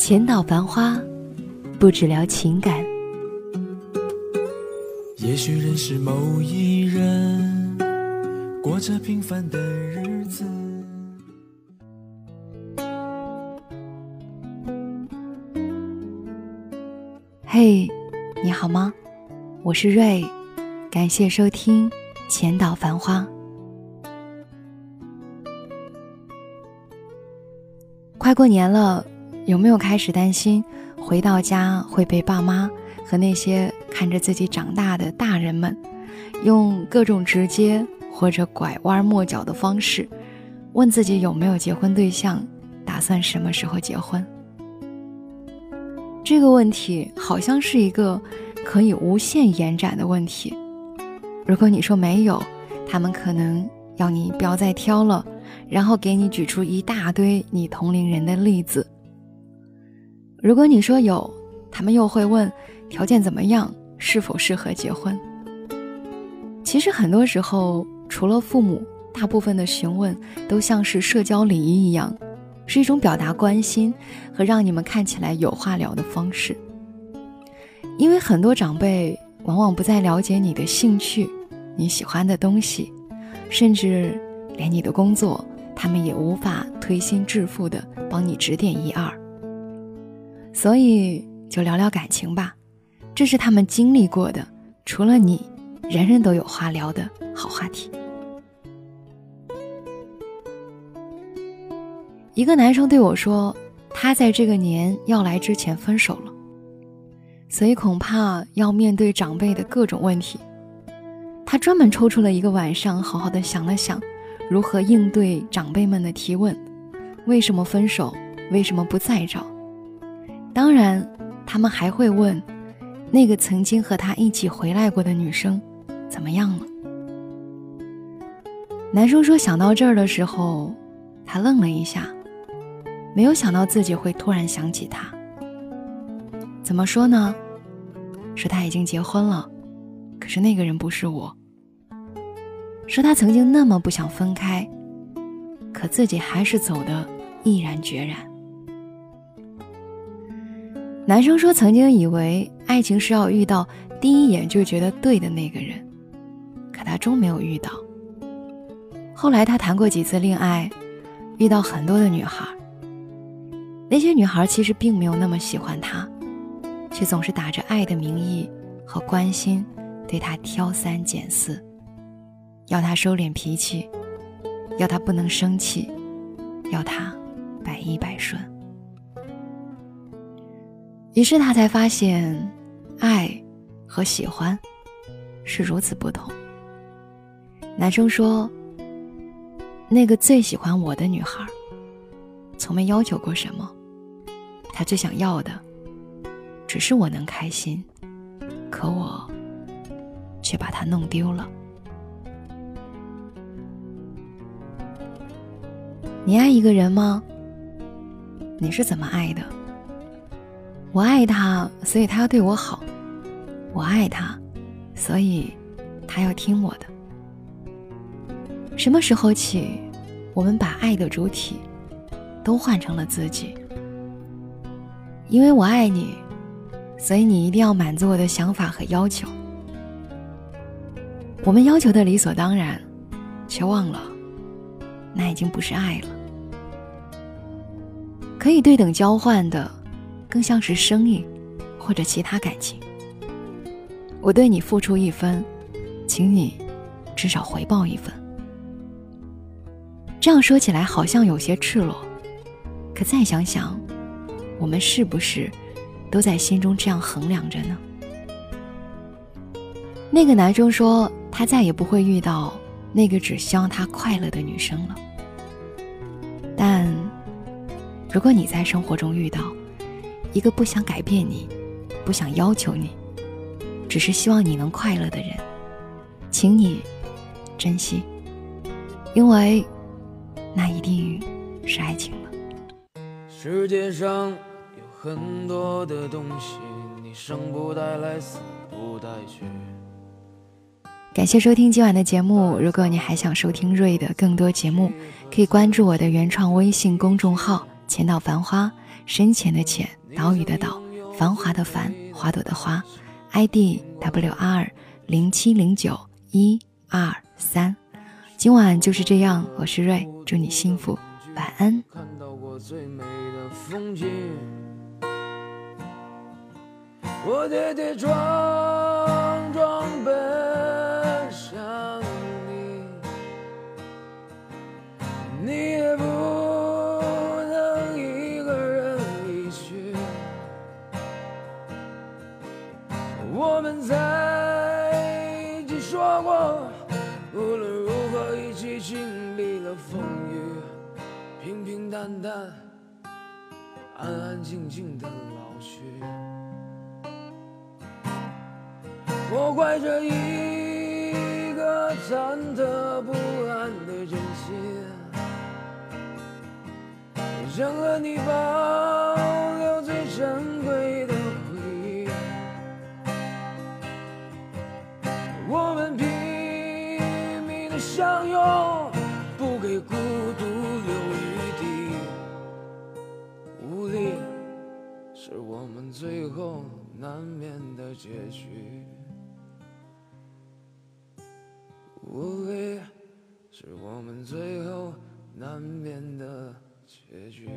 浅岛繁花，不只聊情感。也许认识某一人，过着平凡的日子。嘿，你好吗？我是瑞，感谢收听《浅岛繁花》。快过年了。有没有开始担心回到家会被爸妈和那些看着自己长大的大人们，用各种直接或者拐弯抹角的方式，问自己有没有结婚对象，打算什么时候结婚？这个问题好像是一个可以无限延展的问题。如果你说没有，他们可能要你不要再挑了，然后给你举出一大堆你同龄人的例子。如果你说有，他们又会问条件怎么样，是否适合结婚。其实很多时候，除了父母，大部分的询问都像是社交礼仪一样，是一种表达关心和让你们看起来有话聊的方式。因为很多长辈往往不再了解你的兴趣、你喜欢的东西，甚至连你的工作，他们也无法推心置腹的帮你指点一二。所以就聊聊感情吧，这是他们经历过的，除了你，人人都有话聊的好话题。一个男生对我说，他在这个年要来之前分手了，所以恐怕要面对长辈的各种问题。他专门抽出了一个晚上，好好的想了想，如何应对长辈们的提问：为什么分手？为什么不再找？当然，他们还会问，那个曾经和他一起回来过的女生怎么样了。男生说，想到这儿的时候，他愣了一下，没有想到自己会突然想起他。怎么说呢？说他已经结婚了，可是那个人不是我。说他曾经那么不想分开，可自己还是走的毅然决然。男生说：“曾经以为爱情是要遇到第一眼就觉得对的那个人，可他终没有遇到。后来他谈过几次恋爱，遇到很多的女孩。那些女孩其实并没有那么喜欢他，却总是打着爱的名义和关心，对他挑三拣四，要他收敛脾气，要他不能生气，要他百依百顺。”于是他才发现，爱和喜欢是如此不同。男生说：“那个最喜欢我的女孩，从没要求过什么，她最想要的，只是我能开心，可我却把她弄丢了。”你爱一个人吗？你是怎么爱的？我爱他，所以他要对我好；我爱他，所以他要听我的。什么时候起，我们把爱的主体都换成了自己？因为我爱你，所以你一定要满足我的想法和要求。我们要求的理所当然，却忘了，那已经不是爱了。可以对等交换的。更像是生意，或者其他感情。我对你付出一分，请你至少回报一分。这样说起来好像有些赤裸，可再想想，我们是不是都在心中这样衡量着呢？那个男生说，他再也不会遇到那个只希望他快乐的女生了。但如果你在生活中遇到，一个不想改变你、不想要求你，只是希望你能快乐的人，请你珍惜，因为那一定是爱情了。世界上有很多的东西，你生不带来，死不带去。感谢收听今晚的节目。如果你还想收听瑞的更多节目，可以关注我的原创微信公众号“浅岛繁花”，深浅的浅，岛屿的岛，繁华的繁，花朵的花，ID W R 零七零九一二三。今晚就是这样，我是瑞，祝你幸福，晚安。看到过最美的风景，我跌跌撞撞我们在一起说过，无论如何一起经历了风雨，平平淡淡，安安静静的老去。我怀着一个忐忑不安的真心，想和你保留最珍为孤独留余地。无力是我们最后难免的结局。无力是我们最后难免的结局。